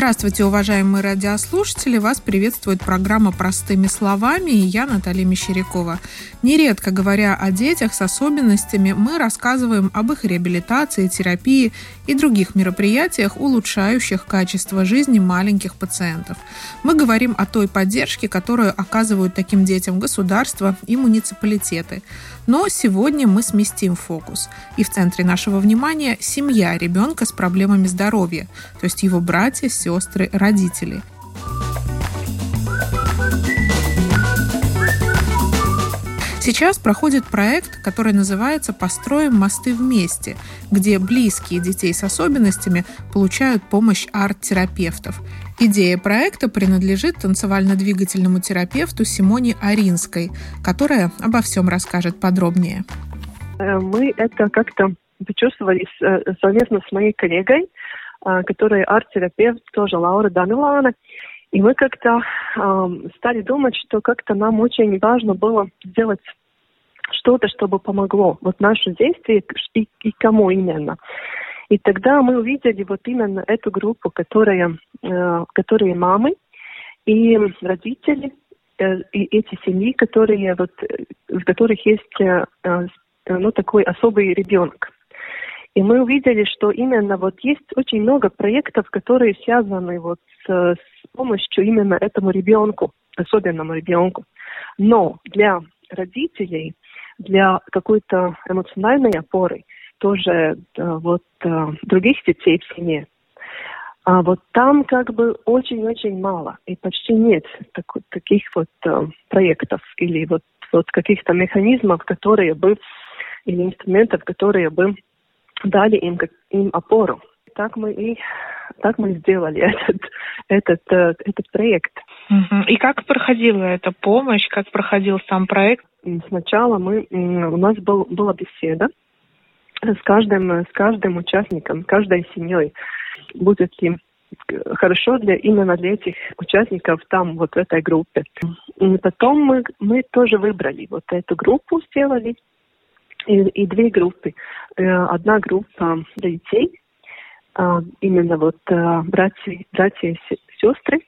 Здравствуйте, уважаемые радиослушатели! Вас приветствует программа «Простыми словами» и я, Наталья Мещерякова. Нередко говоря о детях с особенностями, мы рассказываем об их реабилитации, терапии и других мероприятиях, улучшающих качество жизни маленьких пациентов. Мы говорим о той поддержке, которую оказывают таким детям государство и муниципалитеты. Но сегодня мы сместим фокус. И в центре нашего внимания семья ребенка с проблемами здоровья, то есть его братья, сестры, родители – Сейчас проходит проект, который называется «Построим мосты вместе», где близкие детей с особенностями получают помощь арт-терапевтов. Идея проекта принадлежит танцевально-двигательному терапевту Симоне Аринской, которая обо всем расскажет подробнее. Э, мы это как-то почувствовали э, совместно с моей коллегой, э, которая арт-терапевт, тоже Лаура Данилана. И мы как-то стали думать, что как-то нам очень важно было сделать что-то, чтобы помогло. Вот наше действие и, и кому именно. И тогда мы увидели вот именно эту группу, которая, э, которые мамы и родители, э, и эти семьи, которые вот, в которых есть э, ну, такой особый ребенок. И мы увидели, что именно вот есть очень много проектов, которые связаны вот с, с помощью именно этому ребенку, особенному ребенку. Но для родителей, для какой-то эмоциональной опоры, тоже да, вот а, других детей в семье, а вот там как бы очень-очень мало и почти нет так, таких вот а, проектов или вот, вот каких-то механизмов, которые бы, или инструментов, которые бы дали им, им опору. Так мы и так мы сделали этот, этот, э, этот проект. И как проходила эта помощь, как проходил сам проект? Сначала мы, у нас был, была беседа с каждым, с каждым участником, каждой семьей. Будет ли хорошо для именно для этих участников там, вот в этой группе. И потом мы, мы тоже выбрали вот эту группу, сделали, и, и две группы. Э, одна группа для детей, а, именно вот э, братья, братья и сестры,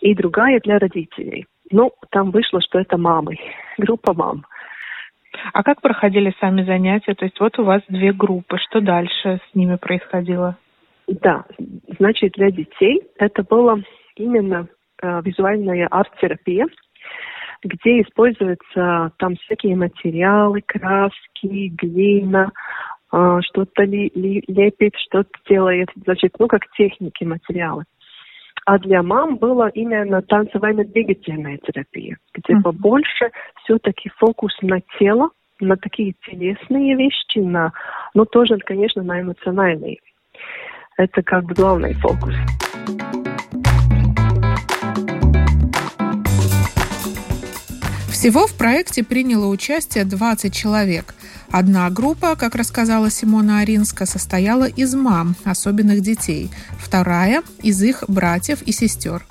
и другая для родителей. Ну, там вышло, что это мамы, группа мам. А как проходили сами занятия? То есть вот у вас две группы. Что дальше с ними происходило? Да, значит, для детей это было именно э, визуальная арт-терапия, где используются там всякие материалы, краски, глина, э, что-то ли, ли, лепит, что-то делает, значит, ну, как техники, материалы. А для мам была именно танцевально-двигательная терапия, где mm-hmm. побольше все-таки фокус на тело, на такие телесные вещи, на, но тоже, конечно, на эмоциональные. Это как бы главный фокус. Всего в проекте приняло участие 20 человек. Одна группа, как рассказала Симона Аринска, состояла из мам особенных детей, вторая – из их братьев и сестер.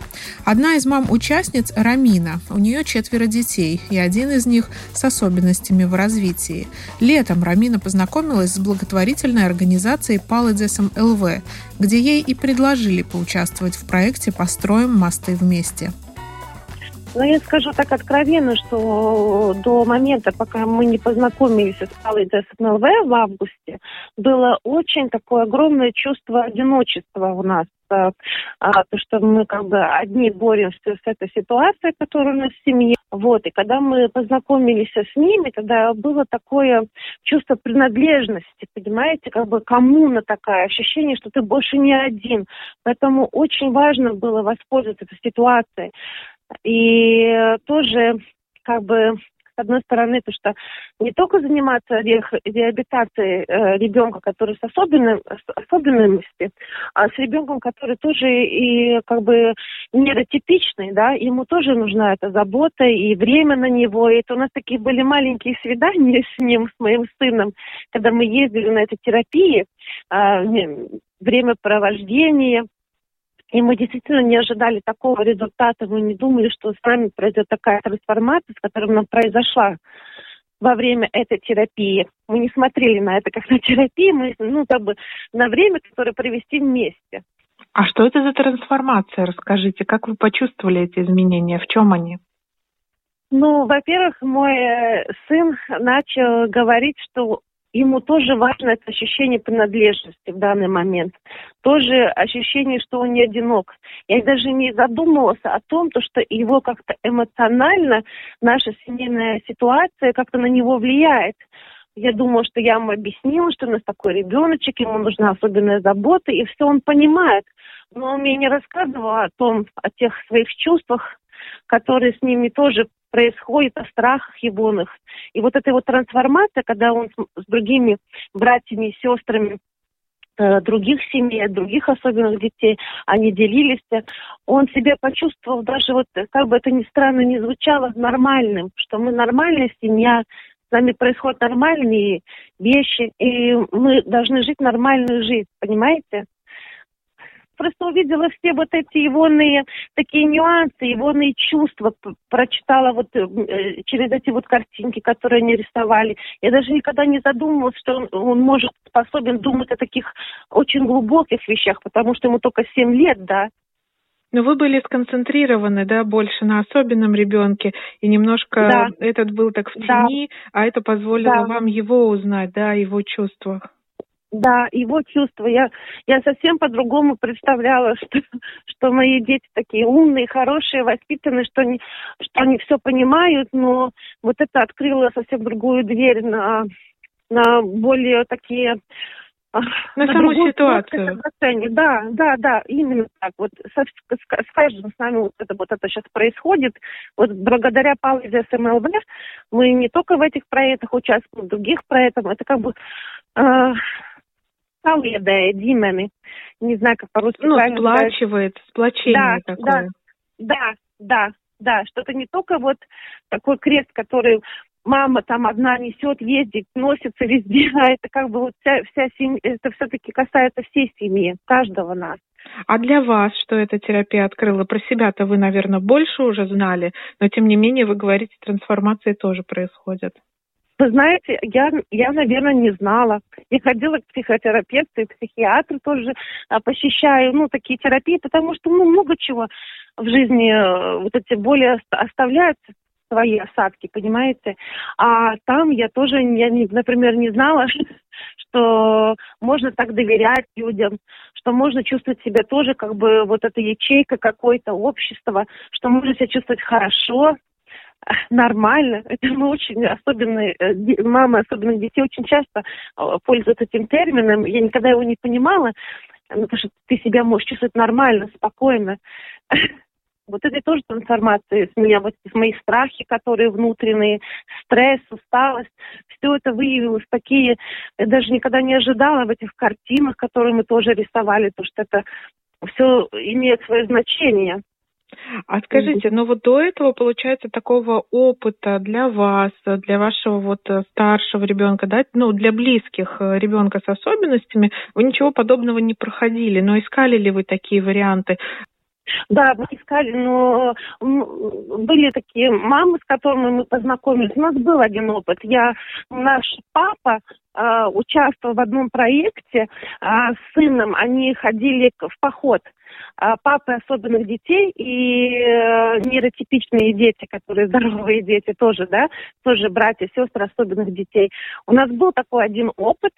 Одна из мам-участниц – Рамина, у нее четверо детей, и один из них с особенностями в развитии. Летом Рамина познакомилась с благотворительной организацией Паладесом ЛВ, где ей и предложили поучаствовать в проекте «Построим мосты вместе». Но я скажу так откровенно, что до момента, пока мы не познакомились с Аллой ДСНЛВ в августе, было очень такое огромное чувство одиночества у нас. А, то, что мы как бы одни боремся с этой ситуацией, которая у нас в семье. Вот, и когда мы познакомились с ними, тогда было такое чувство принадлежности, понимаете, как бы коммуна такая, ощущение, что ты больше не один. Поэтому очень важно было воспользоваться этой ситуацией. И тоже как бы с одной стороны, то, что не только заниматься реабилитацией э, ребенка, который с, особенным, с особенностями, а с ребенком, который тоже и как бы нейротипичный, да, ему тоже нужна эта забота и время на него. И это у нас такие были маленькие свидания с ним, с моим сыном, когда мы ездили на эти терапии, э, времяпровождение, и мы действительно не ожидали такого результата. Мы не думали, что с нами произойдет такая трансформация, с которой нам произошла во время этой терапии. Мы не смотрели на это как на терапию, мы, ну, как бы на время, которое провести вместе. А что это за трансформация? Расскажите, как вы почувствовали эти изменения? В чем они? Ну, во-первых, мой э, сын начал говорить, что ему тоже важно это ощущение принадлежности в данный момент. Тоже ощущение, что он не одинок. Я даже не задумывался о том, то, что его как-то эмоционально наша семейная ситуация как-то на него влияет. Я думала, что я ему объяснила, что у нас такой ребеночек, ему нужна особенная забота, и все он понимает. Но он мне не рассказывал о том, о тех своих чувствах, которые с ними тоже происходит о страхах ебоных. И вот эта вот трансформация, когда он с, другими братьями и сестрами э, других семей, других особенных детей, они делились, он себя почувствовал даже вот, как бы это ни странно ни звучало, нормальным, что мы нормальная семья, с нами происходят нормальные вещи, и мы должны жить нормальную жизнь, понимаете? Просто увидела все вот эти егоные такие нюансы, егоные чувства, прочитала вот э, э, через эти вот картинки, которые они рисовали. Я даже никогда не задумывалась, что он, он может способен думать о таких очень глубоких вещах, потому что ему только 7 лет, да. Но вы были сконцентрированы, да, больше на особенном ребенке, и немножко да. этот был так в тени, да. а это позволило да. вам его узнать, да, о его чувствах. Да, его чувства. Я, я совсем по-другому представляла, что, что мои дети такие умные, хорошие, воспитанные, что они, что они все понимают, но вот это открыло совсем другую дверь на, на более такие на, на саму ситуацию. Да, да, да, именно так. Вот со, с, с каждым с нами вот это вот это сейчас происходит. Вот благодаря паузе СМЛВ мы не только в этих проектах участвуем, в других проектах. Это как бы э, Саледая ģimeni. Не знаю, как по-русски Ну, сплачивает, сплочение да, такое. Да, да, да, да, что-то не только вот такой крест, который мама там одна несет, ездит, носится везде, а это как бы вот вся, вся семья, это все-таки касается всей семьи, каждого нас. А для вас, что эта терапия открыла? Про себя-то вы, наверное, больше уже знали, но тем не менее вы говорите, трансформации тоже происходят. Вы знаете, я, я, наверное, не знала. Я ходила к психотерапевту и психиатру тоже а, посещаю, ну, такие терапии, потому что, ну, много чего в жизни э, вот эти боли оставляют свои осадки, понимаете? А там я тоже, я, например, не знала, что можно так доверять людям, что можно чувствовать себя тоже как бы вот эта ячейка какой-то общества, что можно себя чувствовать хорошо, нормально. Это мы очень особенные, э, мамы особенных детей очень часто э, пользуются этим термином. Я никогда его не понимала, ну, потому что ты себя можешь чувствовать нормально, спокойно. Вот это тоже трансформация с меня, вот мои страхи, которые внутренние, стресс, усталость. Все это выявилось такие, я даже никогда не ожидала в этих картинах, которые мы тоже рисовали, потому что это все имеет свое значение. А скажите, ну вот до этого, получается, такого опыта для вас, для вашего вот э, старшего ребенка, да, ну, для близких э, ребенка с особенностями, вы ничего подобного не проходили, но искали ли вы такие варианты? Да, мы искали, но были такие мамы, с которыми мы познакомились. У нас был один опыт. Я, наш папа э, участвовал в одном проекте э, с сыном. Они ходили в поход. Э, папы особенных детей и э, нейротипичные дети, которые здоровые дети тоже, да, тоже братья, сестры особенных детей. У нас был такой один опыт,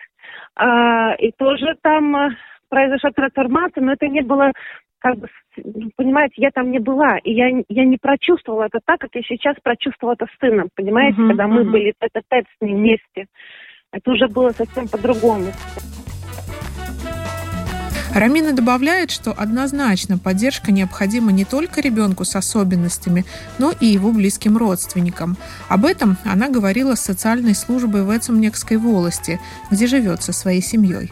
э, и тоже там э, произошла трансформация, но это не было как бы, понимаете, я там не была, и я, я не прочувствовала это так, как я сейчас прочувствовала это с сыном, понимаете, uh-huh, когда uh-huh. мы были это тет с ним вместе. Это уже было совсем по-другому. Рамина добавляет, что однозначно поддержка необходима не только ребенку с особенностями, но и его близким родственникам. Об этом она говорила с социальной службой в Эцумнекской волости, где живет со своей семьей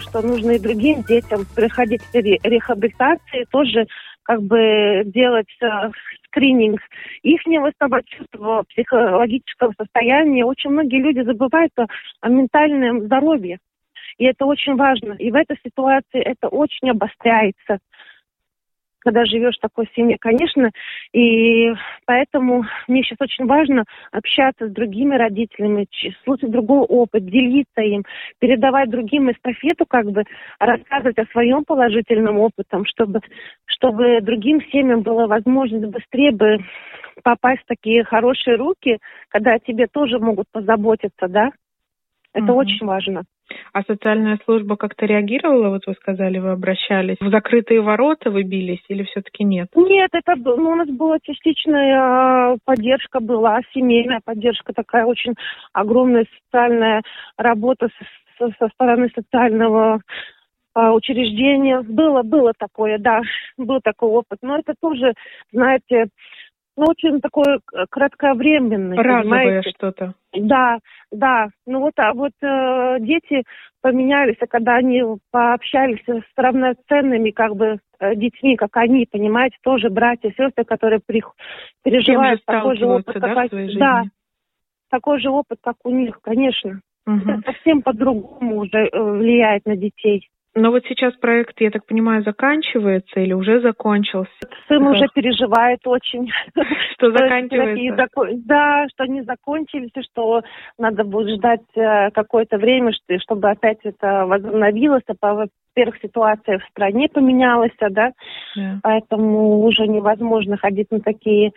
что нужно и другим детям приходить в рехабилитации, тоже как бы делать э, скрининг ихнего самочувствия, психологического состояния. Очень многие люди забывают о ментальном здоровье. И это очень важно. И в этой ситуации это очень обостряется когда живешь в такой семье, конечно. И поэтому мне сейчас очень важно общаться с другими родителями, слушать другой опыт, делиться им, передавать другим эстафету, как бы рассказывать о своем положительном опыте, чтобы, чтобы другим семьям было возможность быстрее бы попасть в такие хорошие руки, когда о тебе тоже могут позаботиться, да? Это угу. очень важно. А социальная служба как-то реагировала? Вот вы сказали, вы обращались. В закрытые ворота вы бились или все-таки нет? Нет, это ну, у нас была частичная поддержка была, семейная поддержка, такая очень огромная социальная работа со, со стороны социального а, учреждения. Было, было такое, да, был такой опыт. Но это тоже, знаете, ну, очень такое кратковременное. Разовое что-то. Да, да. Ну вот, а вот э, дети поменялись, а когда они пообщались с равноценными как бы э, детьми, как они, понимаете, тоже братья, сестры, которые при, переживают такой же опыт, да, как, да, такой же опыт, как у них, конечно. Угу. Это совсем по-другому уже э, влияет на детей. Но вот сейчас проект, я так понимаю, заканчивается или уже закончился? Сын уже переживает очень. Что заканчивается? Да, что они закончились, и что надо будет ждать э, какое-то время, чтобы опять это возобновилось. А во-первых, ситуация в стране поменялась, да, yeah. поэтому уже невозможно ходить на такие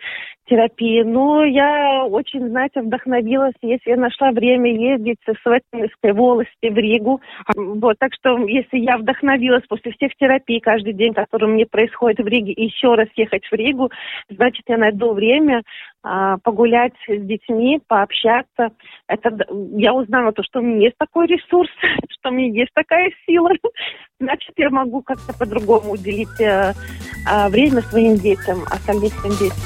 терапии. Но я очень, знаете, вдохновилась, если я нашла время ездить с Светлинской волости в Ригу. Вот, так что, если я вдохновилась после всех терапий каждый день, которые мне происходят в Риге, еще раз ехать в Ригу, значит, я найду время а, погулять с детьми, пообщаться. Это я узнала то, что у меня есть такой ресурс, что у меня есть такая сила. Значит, я могу как-то по-другому уделить э, э, время своим детям, остальным своим детям.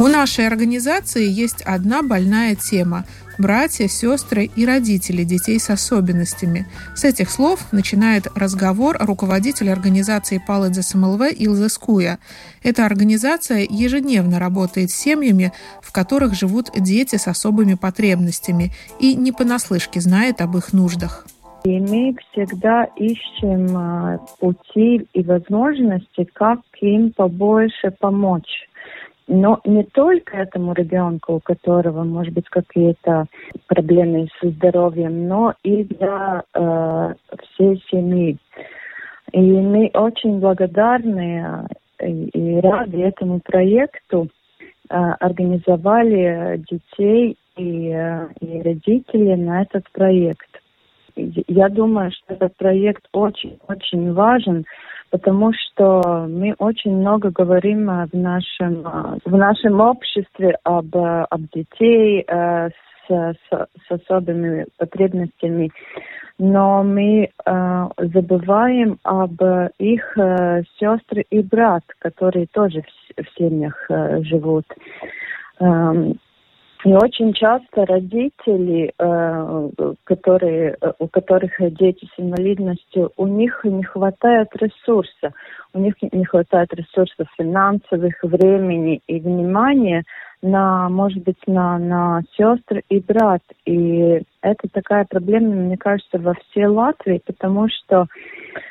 У нашей организации есть одна больная тема – братья, сестры и родители детей с особенностями. С этих слов начинает разговор руководитель организации Палыдзе СМЛВ Илза Скуя. Эта организация ежедневно работает с семьями, в которых живут дети с особыми потребностями и не понаслышке знает об их нуждах. И мы всегда ищем а, пути и возможности, как им побольше помочь. Но не только этому ребенку, у которого, может быть, какие-то проблемы со здоровьем, но и для э, всей семьи. И мы очень благодарны э, и рады этому проекту. Э, организовали детей и, э, и родителей на этот проект. Я думаю, что этот проект очень-очень важен, потому что мы очень много говорим в нашем, в нашем обществе об, об детей э, с, с, с особыми потребностями, но мы э, забываем об их э, сестры и брат, которые тоже в, семьях э, живут. Эм, и очень часто родители, э, которые, э, у которых дети с инвалидностью, у них не хватает ресурса, у них не хватает ресурсов финансовых, времени и внимания на, может быть, на, на сестры и брат. И это такая проблема, мне кажется, во всей Латвии, потому что,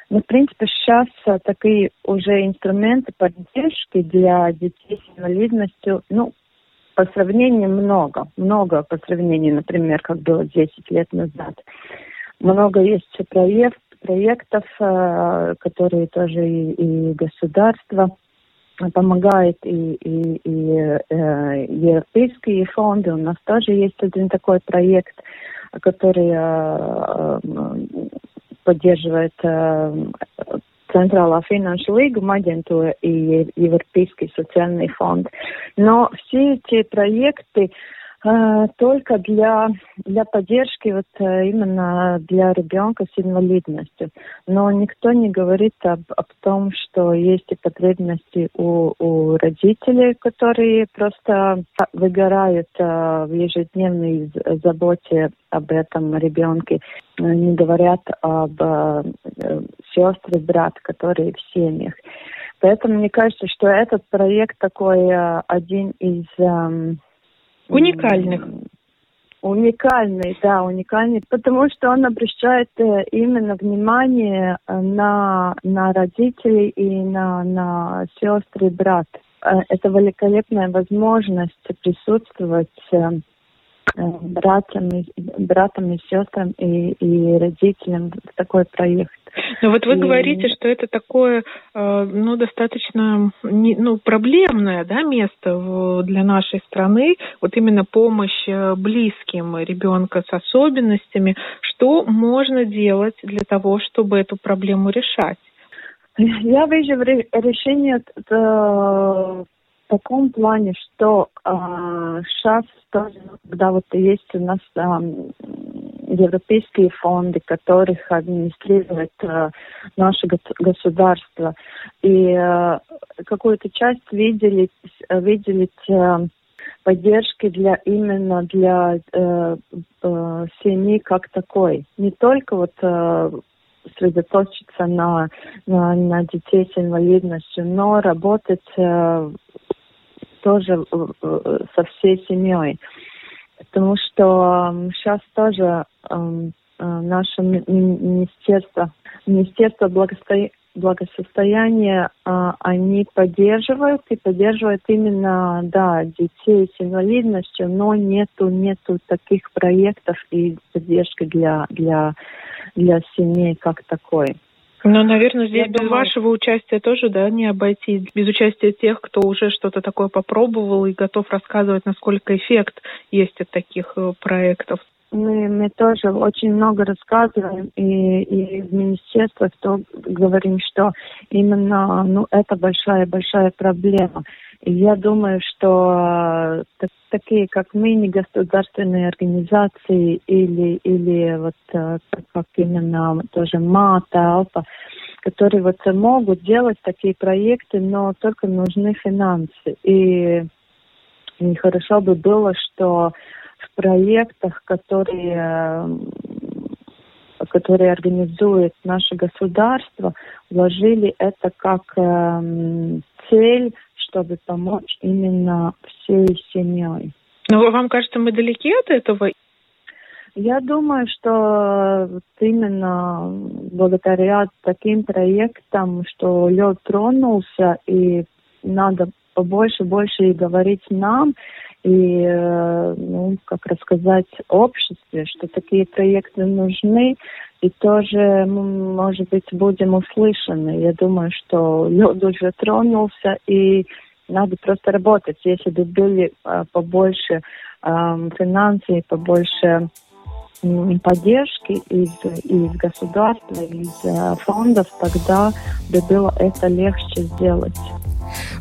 ну, в принципе, сейчас такие уже инструменты поддержки для детей с инвалидностью, ну, по сравнению много, много по сравнению, например, как было 10 лет назад. Много есть проект, проектов, э, которые тоже и, и государство помогает, и, и, и э, европейские фонды. У нас тоже есть один такой проект, который э, поддерживает Центральная финансовая līguma агентура и Европейский социальный фонд. Но все эти проекты только для, для поддержки вот э, именно для ребенка с инвалидностью. Но никто не говорит об, об том, что есть и потребности у, у родителей, которые просто выгорают э, в ежедневной заботе об этом ребенке. Не говорят об сестре, брат, которые в семьях. Поэтому мне кажется, что этот проект такой один из эм, Уникальных. Уникальный, да, уникальный, потому что он обращает э, именно внимание э, на, на родителей и на, на сестры и брат. Э, это великолепная возможность присутствовать братьям, братам и сестрам и, и родителям в такой проект. Но вот вы говорите, что это такое, э, ну, достаточно, ну, проблемное, да, место для нашей страны, вот именно помощь э, близким ребенка с особенностями. Что можно делать для того, чтобы эту проблему решать? Я вижу решение в таком плане, что сейчас тоже, когда вот есть у нас европейские фонды, которых администрирует э, наше государство, и э, какую-то часть видели, выделить э, поддержки для именно для э, э, семьи как такой. Не только вот э, сосредоточиться на, на, на детей с инвалидностью, но работать э, тоже э, э, со всей семьей. Потому что сейчас тоже э, наше министерство, министерство благосостояния благосостояния они поддерживают и поддерживают именно да детей с инвалидностью, но нету нету таких проектов и поддержки для для для семей как такой. Ну, наверное, здесь Я без думаю... вашего участия тоже, да, не обойтись. Без участия тех, кто уже что-то такое попробовал и готов рассказывать, насколько эффект есть от таких э, проектов. Мы, мы тоже очень много рассказываем и, и в министерстве то говорим, что именно ну, это большая-большая проблема. Я думаю, что так, такие, как мы, не государственные организации или, или вот э, как именно тоже МАТа, АЛПА, которые вот могут делать такие проекты, но только нужны финансы. И, и хорошо бы было, что в проектах, которые которые организует наше государство, вложили это как э, цель чтобы помочь именно всей семьей. Но вам кажется, мы далеки от этого? Я думаю, что вот именно благодаря таким проектам, что лед тронулся, и надо побольше больше и говорить нам, и, э, ну, как рассказать обществе, что такие проекты нужны, и тоже, может быть, будем услышаны. Я думаю, что лед уже тронулся, и надо просто работать. Если бы были э, побольше э, финансов, побольше поддержки из, из государства, из э, фондов, тогда бы было это легче сделать.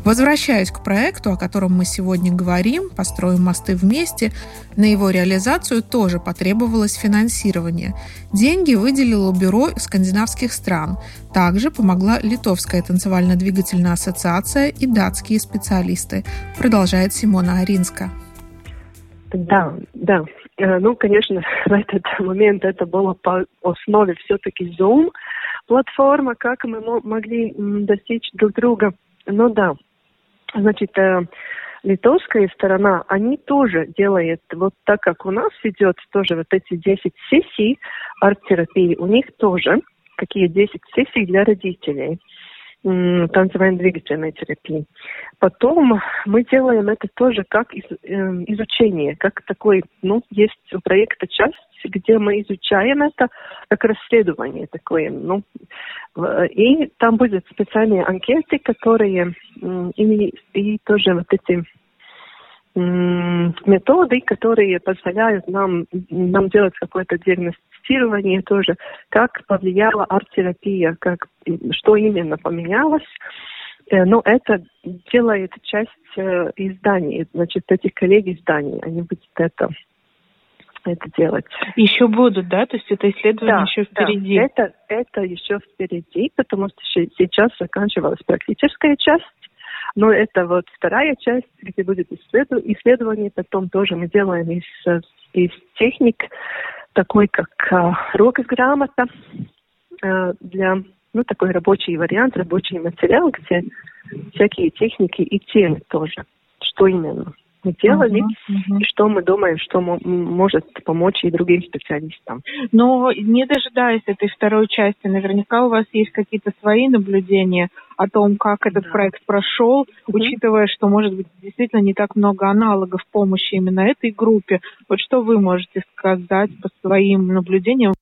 Возвращаясь к проекту, о котором мы сегодня говорим, «Построим мосты вместе», на его реализацию тоже потребовалось финансирование. Деньги выделило Бюро скандинавских стран. Также помогла Литовская танцевально-двигательная ассоциация и датские специалисты, продолжает Симона Аринска. Да, да. Э, ну, конечно, в этот момент это было по основе все-таки Zoom платформа, как мы могли достичь друг друга. Ну да, значит, э, литовская сторона, они тоже делают, вот так как у нас идет тоже вот эти 10 сессий арт-терапии, у них тоже какие 10 сессий для родителей танцевально-двигательной терапии. Потом мы делаем это тоже как из, э, изучение, как такой, ну, есть у проекта часть, где мы изучаем это как расследование такое, ну, и там будут специальные анкеты, которые и, и тоже вот эти методы, которые позволяют нам, нам делать какое-то диагностирование тоже, как повлияла арт-терапия, как, что именно поменялось. Э, но это делает часть э, изданий, значит, эти коллеги изданий, они будут это это делать. Еще будут, да? То есть это исследование да, еще впереди? Да, это, это еще впереди, потому что сейчас заканчивалась практическая часть, но это вот вторая часть, где будет исследование, потом тоже мы делаем из, из техник, такой как э, рукограмота э, для, ну, такой рабочий вариант, рабочий материал, где всякие техники и темы тоже, что именно мы делали, uh-huh, uh-huh. и что мы думаем, что может помочь и другим специалистам. Но не дожидаясь этой второй части, наверняка у вас есть какие-то свои наблюдения о том, как этот да. проект прошел, uh-huh. учитывая, что, может быть, действительно не так много аналогов помощи именно этой группе. Вот что вы можете сказать по своим наблюдениям?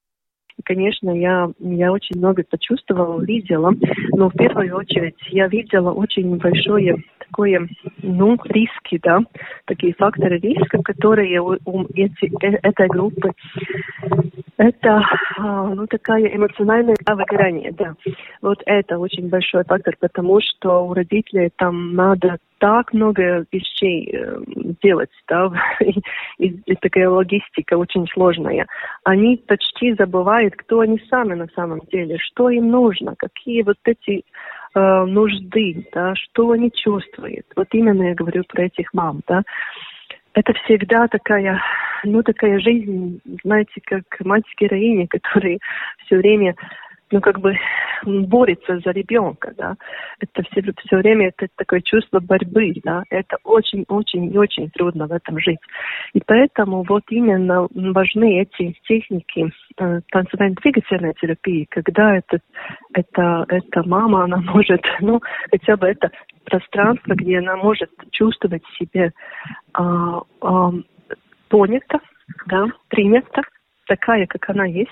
Конечно, я, я очень много почувствовала, видела, но в первую очередь я видела очень большое такое, ну, риски, да, такие факторы риска, которые у, у эти, э, этой группы. Это, а, ну, такая эмоциональная выгорание, да. Вот это очень большой фактор, потому что у родителей там надо так много вещей э, делать, да, и, и, и такая логистика очень сложная. Они почти забывают, кто они сами на самом деле, что им нужно, какие вот эти э, нужды, да, что они чувствуют. Вот именно я говорю про этих мам, да. Это всегда такая, ну, такая жизнь, знаете, как мать-героиня, которая все время ну, как бы борется за ребенка, да. Это все, все время это такое чувство борьбы, да. Это очень-очень и очень трудно в этом жить. И поэтому вот именно важны эти техники э, танцевально-двигательной терапии, когда это, это, это мама, она может, ну, хотя бы это пространство, где она может чувствовать себя а, а, понята, да, принята, такая, как она есть,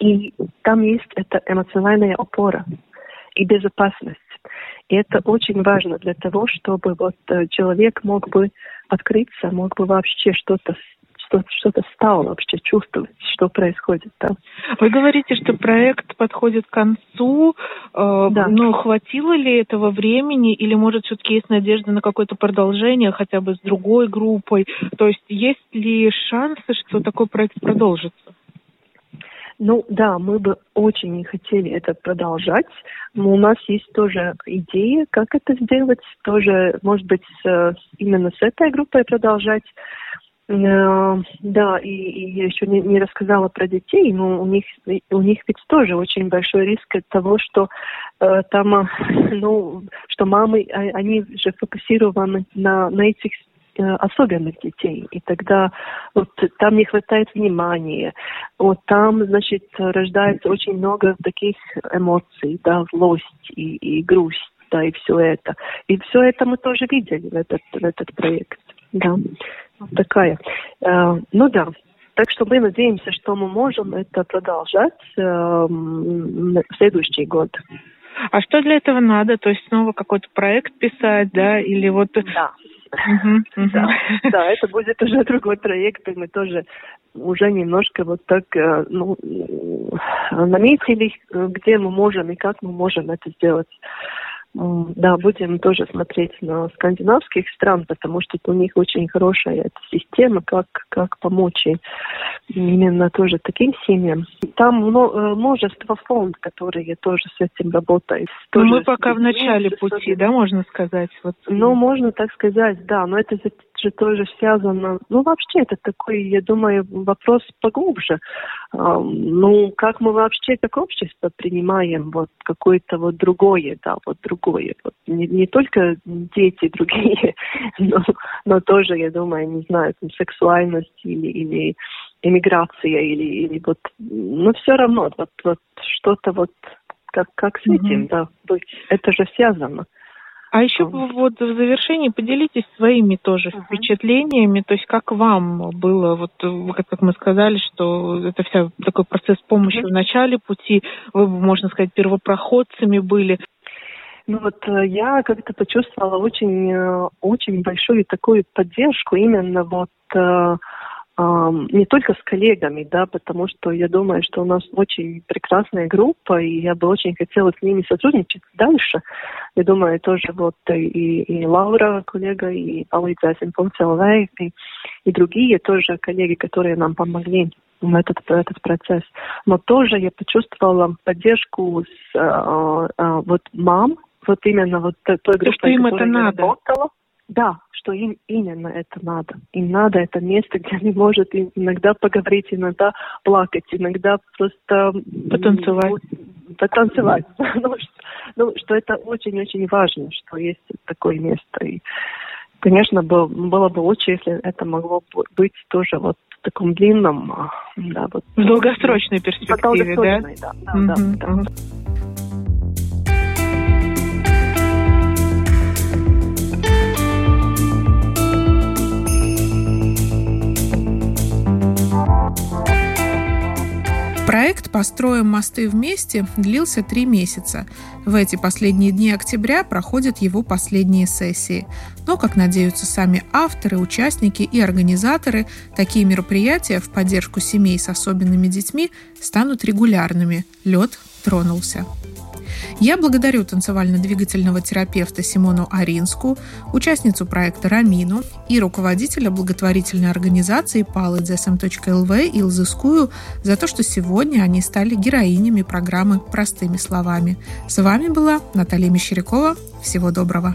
и там есть эта эмоциональная опора и безопасность. И это очень важно для того, чтобы вот э, человек мог бы открыться, мог бы вообще что-то что-то стало вообще чувствовать, что происходит там. Вы говорите, что проект подходит к концу, э, да. но хватило ли этого времени, или может все-таки есть надежда на какое-то продолжение, хотя бы с другой группой? То есть есть ли шансы, что такой проект продолжится? Ну да, мы бы очень хотели это продолжать. Но у нас есть тоже идеи, как это сделать. Тоже, может быть, с, именно с этой группой продолжать. Э, да, и, и я еще не, не рассказала про детей, но у них у них ведь тоже очень большой риск от того, что э, там, э, ну, что мамы, а, они же фокусированы на, на этих особенных детей. И тогда вот там не хватает внимания. Вот там, значит, рождается очень много таких эмоций, да, злость и, и грусть, да, и все это. И все это мы тоже видели в этот, в этот проект. Да, вот такая. Э, ну да, так что мы надеемся, что мы можем это продолжать э, в следующий год. А что для этого надо? То есть снова какой-то проект писать, да, или вот... Да, да, да, это будет уже другой проект, и мы тоже уже немножко вот так э, ну, наметили, где мы можем и как мы можем это сделать. Да, будем тоже смотреть на скандинавских стран, потому что у них очень хорошая эта система, как, как помочь именно тоже таким семьям. Там э, множество фонд, которые тоже с этим работают. Но мы пока в начале пути, да, можно сказать? Вот. Ну, можно так сказать, да, но это же тоже связано, ну, вообще это такой, я думаю, вопрос поглубже. Ну, как мы вообще как общество принимаем вот какое-то вот другое, да, вот другое. Вот не, не только дети другие, но, но тоже, я думаю, не знаю, там, сексуальность или, или эмиграция или, или вот, ну, все равно, вот, вот что-то вот как, как с этим, mm-hmm. да, быть. Это же связано. А еще вот в завершении поделитесь своими тоже uh-huh. впечатлениями, то есть как вам было, вот как мы сказали, что это вся такой процесс помощи uh-huh. в начале пути, вы, можно сказать, первопроходцами были. Ну вот э, я как-то почувствовала очень, э, очень большую такую поддержку именно вот не только с коллегами, да, потому что я думаю, что у нас очень прекрасная группа, и я бы очень хотела с ними сотрудничать дальше. Я думаю, тоже вот и, и Лаура, коллега, и Алица Симпонцелвей, и, и другие тоже коллеги, которые нам помогли в этот, в этот процесс. Но тоже я почувствовала поддержку с э, э, вот мам, вот именно вот той группой, что им это надо. Работала. Да, что им именно это надо. Им надо это место, где они могут иногда поговорить, иногда плакать, иногда просто... Потанцевать. Потанцевать. ну, что, ну, что это очень-очень важно, что есть такое место. И, конечно, было, было бы лучше, если это могло быть тоже вот в таком длинном... А, да, вот, в долгосрочной перспективе, да? Да, да, mm-hmm. да, да. Проект «Построим мосты вместе» длился три месяца. В эти последние дни октября проходят его последние сессии. Но, как надеются сами авторы, участники и организаторы, такие мероприятия в поддержку семей с особенными детьми станут регулярными. Лед тронулся. Я благодарю танцевально-двигательного терапевта Симону Аринску, участницу проекта Рамину и руководителя благотворительной организации paladzsm.lv Илзыскую за то, что сегодня они стали героинями программы «Простыми словами». С вами была Наталья Мещерякова. Всего доброго.